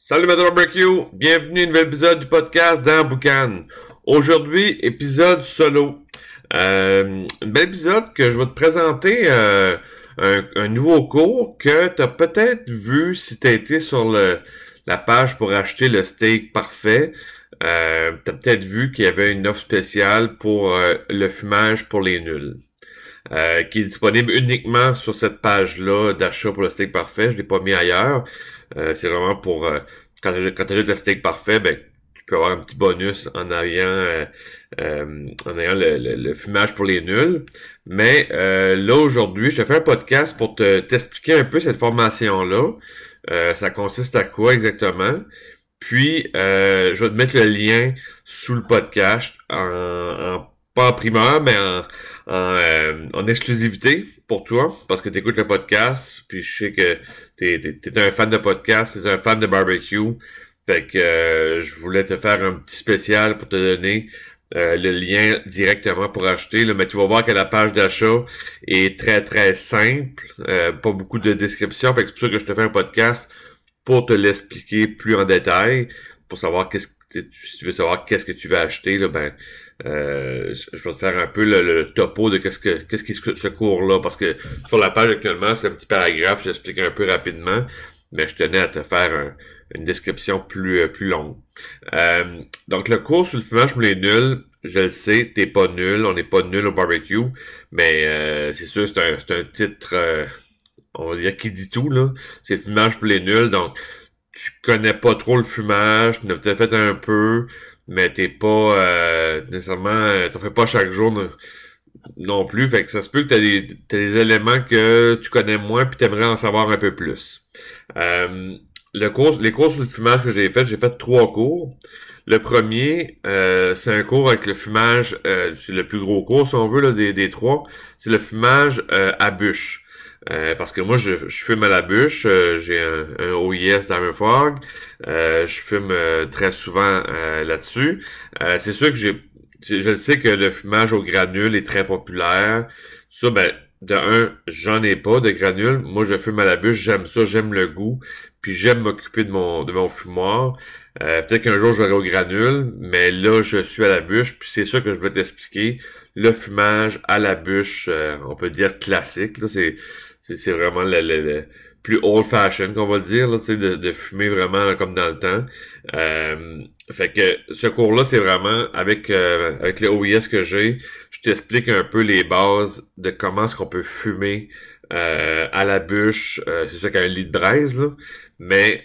Salut Madame Barbecue, bienvenue à un nouvel épisode du podcast dans Boucan. Aujourd'hui, épisode solo. Euh, un bel épisode que je vais te présenter euh, un, nouveau cours que tu as peut-être vu si tu été sur la page pour acheter le steak parfait. Euh, tu as peut-être vu qu'il y avait une offre spéciale pour euh, le fumage pour les nuls. Euh, qui est disponible uniquement sur cette page-là d'achat pour le steak parfait. Je l'ai pas mis ailleurs. Euh, c'est vraiment pour euh, quand tu quand le steak parfait, ben tu peux avoir un petit bonus en ayant en ayant le, fumage pour les nuls. Mais là aujourd'hui, je te fais un podcast pour te t'expliquer un peu cette formation-là. ça consiste à quoi exactement? Puis je vais te mettre le lien sous le podcast en en primeur, mais en, euh, en, exclusivité pour toi, parce que tu écoutes le podcast, puis je sais que tu es, un fan de podcast, tu es un fan de barbecue. Fait euh, je voulais te faire un petit spécial pour te donner euh, le lien directement pour acheter. Mais tu vas voir que la page d'achat est très très simple, pas beaucoup de description. Fait que c'est pour ça que je te fais un podcast pour te l'expliquer plus en détail, pour savoir qu'est-ce que si tu veux savoir qu'est-ce que tu vas acheter, ben euh, je vais te faire un peu le, topo de qu'est-ce que qu'est-ce qui ce cours-là, parce que sur la page actuellement, c'est un petit paragraphe, j'explique un peu rapidement, mais je tenais à te faire une description plus euh, plus longue. Euh, donc le cours sur le fumage pour les nuls, je le sais, t'es pas nul, on n'est pas nul au barbecue, mais c'est sûr, c'est un, un titre, on va dire qui dit tout là. C'est fumage pour les nuls, donc tu connais pas trop le fumage, tu as peut-être fait un peu, mais t'es pas euh, nécessairement, euh, t'en fais pas chaque jour non, plus. Fait que ça se peut que t'as des, des éléments que tu connais moins puis t'aimerais en savoir un peu plus. Euh, le cours, les cours sur le fumage que j'ai fait, j'ai fait trois cours. Le premier, euh, c'est un cours avec le fumage, c'est le plus gros cours si on veut là, des, des trois. C'est le fumage à bûche. Euh, parce que moi, je, je fume à la bûche. Euh, j'ai un, un OIS Fog. Euh, je fume euh, très souvent là-dessus. c'est sûr que j'ai. Je sais que le fumage au granule est très populaire. Ça, ben, de un, j'en ai pas de granules. Moi, je fume à la bûche. J'aime ça, j'aime le goût. Puis j'aime m'occuper de mon de mon fumoir. Peut-être qu'un jour j'aurai au granule, mais là, je suis à la bûche. Puis c'est ça que je vais t'expliquer. Le fumage à la bûche, on peut dire classique. Là, c'est c'est vraiment le, plus old fashion qu'on va le dire, là, de, de fumer vraiment comme dans le temps. Euh, fait que ce cours-là, c'est vraiment avec euh, avec le OIS que j'ai, je t'explique un peu les bases de comment est-ce qu'on peut fumer euh, à la bûche. c'est ça qu'un lit de braise, là. Mais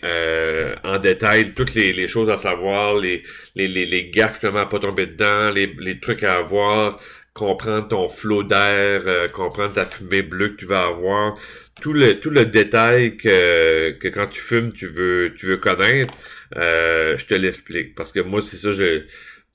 en détail, toutes les, choses à savoir, les, les, les, les gaffes comment pas tomber dedans, les, les trucs à avoir, comprendre ton flot d'air, euh, comprendre ta fumée bleue que tu vas avoir, tout le tout le détail que, que quand tu fumes tu veux tu veux connaître, euh, je te l'explique. Parce que moi c'est ça je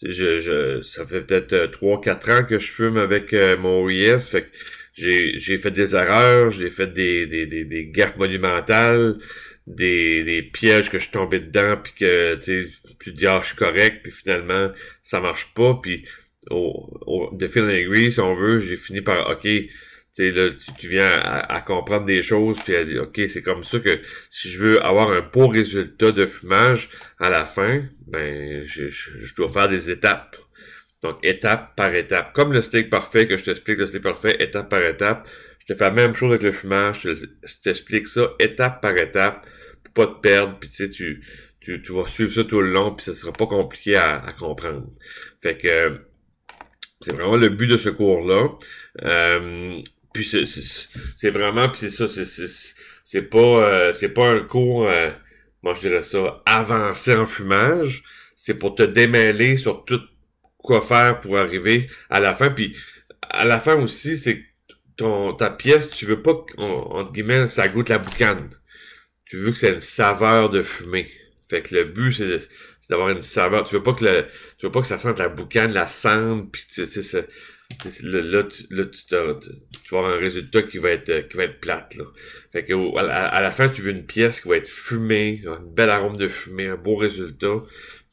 je, ça fait peut-être 3 4 ans que je fume avec euh, mon OIS fait que j'ai j'ai fait des erreurs, j'ai fait des des, des des gaffes monumentales, des, des pièges que je suis tombé dedans puis que tu dis ah je suis correct puis finalement ça marche pas puis au, de fil si on veut, j'ai fini par, OK, tu là, tu, viens à, comprendre des choses, puis à dire, OK, c'est comme ça que si je veux avoir un beau résultat de fumage à la fin, ben, je, je, dois faire des étapes. Donc, étape par étape. Comme le steak parfait, que je t'explique le steak parfait, étape par étape. Je te fais la même chose avec le fumage, je t'explique ça étape par étape, pour pas te perdre, puis tu sais, tu, tu, vas suivre ça tout le long, puis ça sera pas compliqué à, à comprendre. Fait que c'est vraiment le but de ce cours-là. Euh, puis c'est vraiment, puis c'est ça, c'est pas euh, c'est pas un cours, euh, moi je dirais ça, avancé en fumage. C'est pour te démêler sur tout quoi faire pour arriver à la fin. Puis à la fin aussi, c'est ton ta pièce, tu veux pas entre guillemets ça goûte la boucane. Tu veux que c'est une saveur de fumée. Fait que le but, c'est d'avoir une saveur. Tu veux pas que tu veux pas que ça sente la boucane, la cendre, puis tu sais, là, tu, là tu, vas avoir un résultat qui va être qui va être plate. Là. Fait que à, la fin, tu veux une pièce qui va être fumée, une belle arôme de fumée, un beau résultat.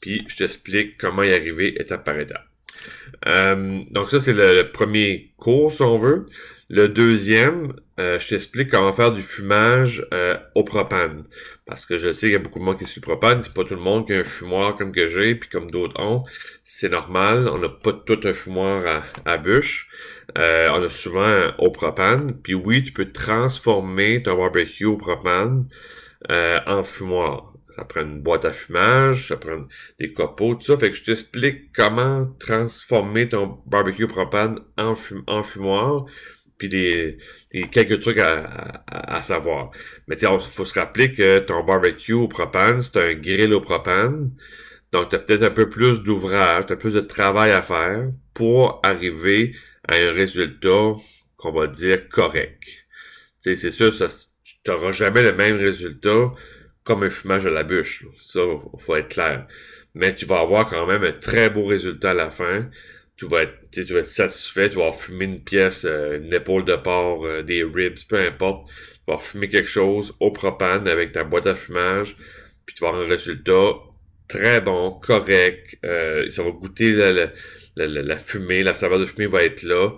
Puis je t'explique comment y arriver étape par étape. Euh, donc ça, c'est le, premier cours, si on veut. Le deuxième, euh, je t'explique comment faire du fumage euh, au propane. Parce que je sais qu'il y a beaucoup de monde qui est sur le propane. C'est pas tout le monde qui a un fumoir comme que j'ai, puis comme d'autres ont. C'est normal. On n'a pas tout un fumoir à, à bûche. Euh, on a souvent au propane. Puis oui, tu peux transformer ton barbecue au propane en fumoir. Ça prend une boîte à fumage, ça prend des copeaux, tout ça. Fait que je t'explique comment transformer ton barbecue propane en fumoir puis des, quelques trucs à, à, savoir. Mais il faut se rappeler que ton barbecue au propane, c'est un grill au propane. Donc, tu as peut-être un peu plus d'ouvrage, tu as plus de travail à faire pour arriver à un résultat qu'on va dire correct. C'est sûr, ça, tu n'auras jamais le même résultat comme un fumage à la bûche. Ça, faut être clair. Mais tu vas avoir quand même un très beau résultat à la fin tu vas être, tu vas être satisfait, tu vas fumer une pièce, euh, une épaule de porc, euh, des ribs, peu importe. Tu vas fumer quelque chose au propane avec ta boîte à fumage, puis tu vas avoir un résultat très bon, correct. Euh, ça va goûter la, la, fumée, la saveur de fumée va être là.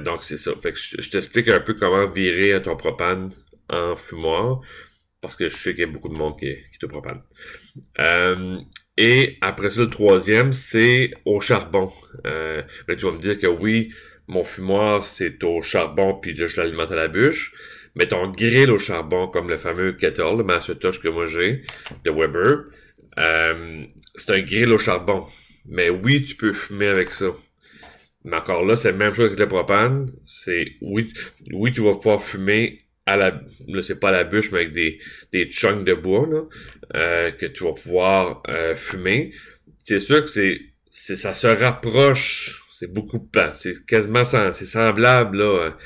donc c'est ça. Fait que je, t'explique un peu comment virer ton propane en fumoir. Parce que je sais qu'il y a beaucoup de monde qui, qui te propane. Et après ça, le troisième, c'est au charbon. Euh, là, tu vas me dire que oui, mon fumoir, c'est au charbon, puis je l'alimente à la bûche. Mais ton grill au charbon, comme le fameux kettle, le Macintosh que moi j'ai, de Weber, euh, c'est un grill au charbon. Mais oui, tu peux fumer avec ça. Mais encore là, c'est la même chose avec le propane. C'est oui, oui, tu vas pouvoir fumer à la, là c'est pas à la bûche, mais avec des, des chunks de bois là, euh, que tu vas pouvoir euh, fumer. C'est sûr que c'est, c'est, ça se rapproche, c'est beaucoup de c'est quasiment c'est semblable là,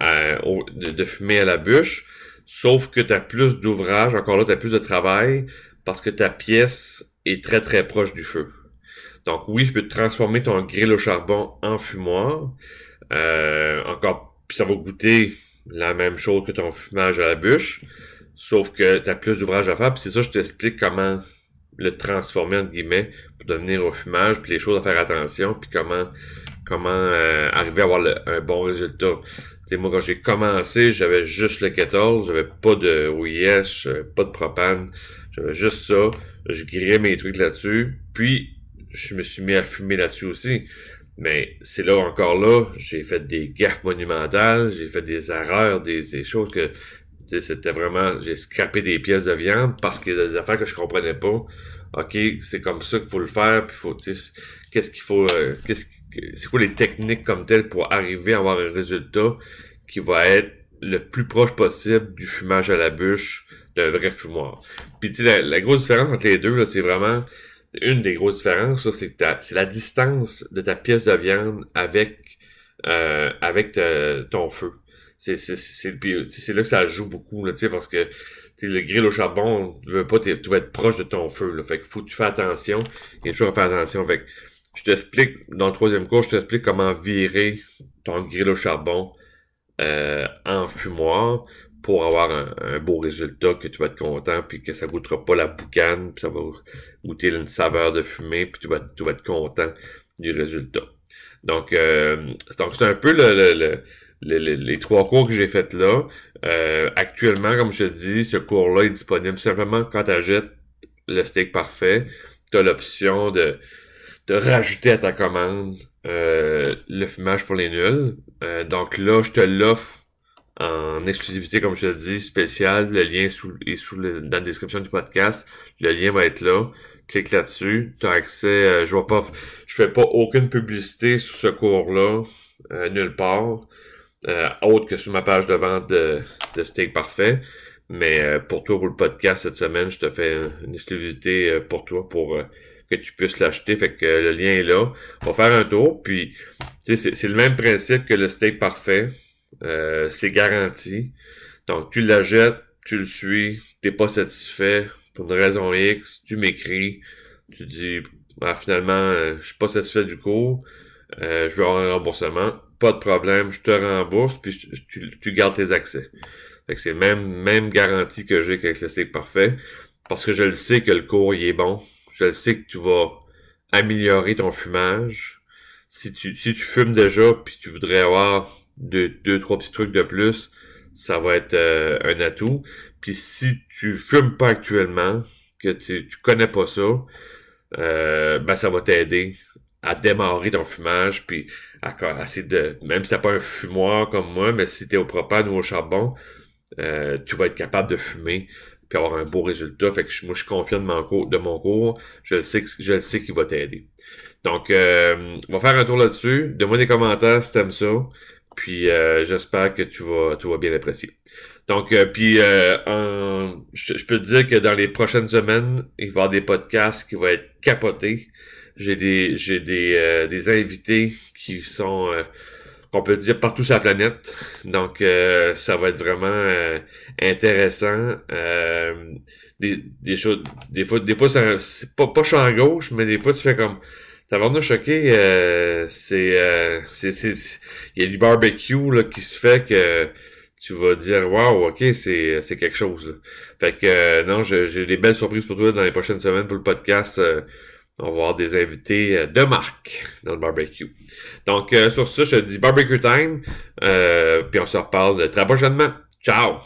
de, de, fumer à la bûche, sauf que tu as plus d'ouvrage, encore là, tu as plus de travail, parce que ta pièce est très très proche du feu. Donc oui, tu peux transformer ton grill au charbon en fumoir. Euh, encore, puis ça va goûter la même chose que ton fumage à la bûche, sauf que tu as plus d'ouvrage à faire, puis c'est ça je t'explique comment le transformer entre guillemets pour devenir au fumage, puis les choses à faire attention, puis comment comment euh, arriver à avoir un bon résultat. sais moi, quand j'ai commencé, j'avais juste le 14, j'avais pas de OIS, pas de propane, j'avais juste ça. Je grillais mes trucs là-dessus, puis je me suis mis à fumer là-dessus aussi. Mais c'est là encore là, j'ai fait des gaffes monumentales, j'ai fait des erreurs, des, des choses que c'était vraiment, j'ai scrapé des pièces de viande parce qu'il y a des affaires que je comprenais pas. Ok, c'est comme ça qu'il faut le faire, puis faut, qu'est-ce qu'il faut, euh, qu'est-ce, c'est quoi les techniques comme telles pour arriver à avoir un résultat qui va être le plus proche possible du fumage à la bûche d'un vrai fumoir. Puis tu sais, la, la, grosse différence entre les deux, là, c'est vraiment une des grosses différences, c'est c'est la distance de ta pièce de viande avec euh, avec ton feu. C'est là que ça joue beaucoup là, parce que le grill au charbon, tu veux pas, tu vas être proche de ton feu. Là, fait qu'il faut que tu fasses attention. Il y a toujours à faire attention. Fait je t'explique, dans le troisième cours, je t'explique comment virer ton grill au charbon euh, en fumoir pour avoir un, beau résultat, que tu vas être content, puis que ça goûtera pas la boucane, puis ça va goûter une saveur de fumée, puis tu vas, être content du résultat. Donc, euh, donc c'est un peu le, les trois cours que j'ai fait là. Euh, actuellement, comme je te dis, ce cours-là est disponible simplement quand tu achètes le steak parfait. Tu as l'option de, de rajouter à ta commande euh, le fumage pour les nuls. Donc là, je te l'offre en exclusivité, comme je te dis, spécial. Le lien sous, est sous le, dans la description du podcast. Le lien va être là. Clique là-dessus. Tu as accès. Euh, je vois pas. Je fais pas aucune publicité sur ce cours-là. Euh, nulle part. Euh, autre que sur ma page de vente de, de Steak Parfait. Mais pour toi, pour le podcast cette semaine, je te fais une exclusivité pour toi pour que tu puisses l'acheter. Fait que le lien est là. On va faire un tour. Puis, c'est le même principe que le steak parfait. Euh, c'est garanti. Donc, tu la jettes, tu le suis, t'es pas satisfait pour une raison X, tu m'écris, tu dis ah, finalement, euh, je suis pas satisfait du cours, euh, je veux avoir un remboursement, pas de problème, je te rembourse, puis tu, gardes tes accès. c'est même même garantie que j'ai avec le steak parfait, parce que je le sais que le cours il est bon, je le sais que tu vas améliorer ton fumage, si tu, si tu fumes déjà, puis tu voudrais avoir deux, deux, trois petits trucs de plus, ça va être euh, un atout. Puis si tu fumes pas actuellement, que tu, tu connais pas ça, euh, ben ça va t'aider à démarrer ton fumage, puis à, essayer de, même si t'as pas un fumoir comme moi, mais si t'es au propane ou au charbon, euh, tu vas être capable de fumer puis avoir un beau résultat. Fait que moi, je suis confiant de mon cours, de mon cours. Je sais que je sais qu'il va t'aider. Donc, euh, on va faire un tour là-dessus. Donne-moi des commentaires si t'aimes ça. Puis euh, j'espère que tu vas, tu vas bien apprécier. Donc, euh, puis euh, je, peux te dire que dans les prochaines semaines, il va y avoir des podcasts qui vont être capotés. J'ai des j'ai des, des invités qui sont on peut dire partout sur la planète. Donc, ça va être vraiment intéressant. Des, des choses, des fois, des fois, c'est pas, pas champ gauche, mais des fois, tu fais comme, vraiment choqué, c'est, c'est, il y a du barbecue, là, qui se fait que tu vas dire, wow, ok, c'est, c'est quelque chose, là. Fait que, non, j'ai des belles surprises pour toi dans les prochaines semaines pour le podcast. On va avoir des invités euh, de marque dans le barbecue. Donc, euh, sur ça, je te dis barbecue time. Euh, puis on se reparle très prochainement. Ciao!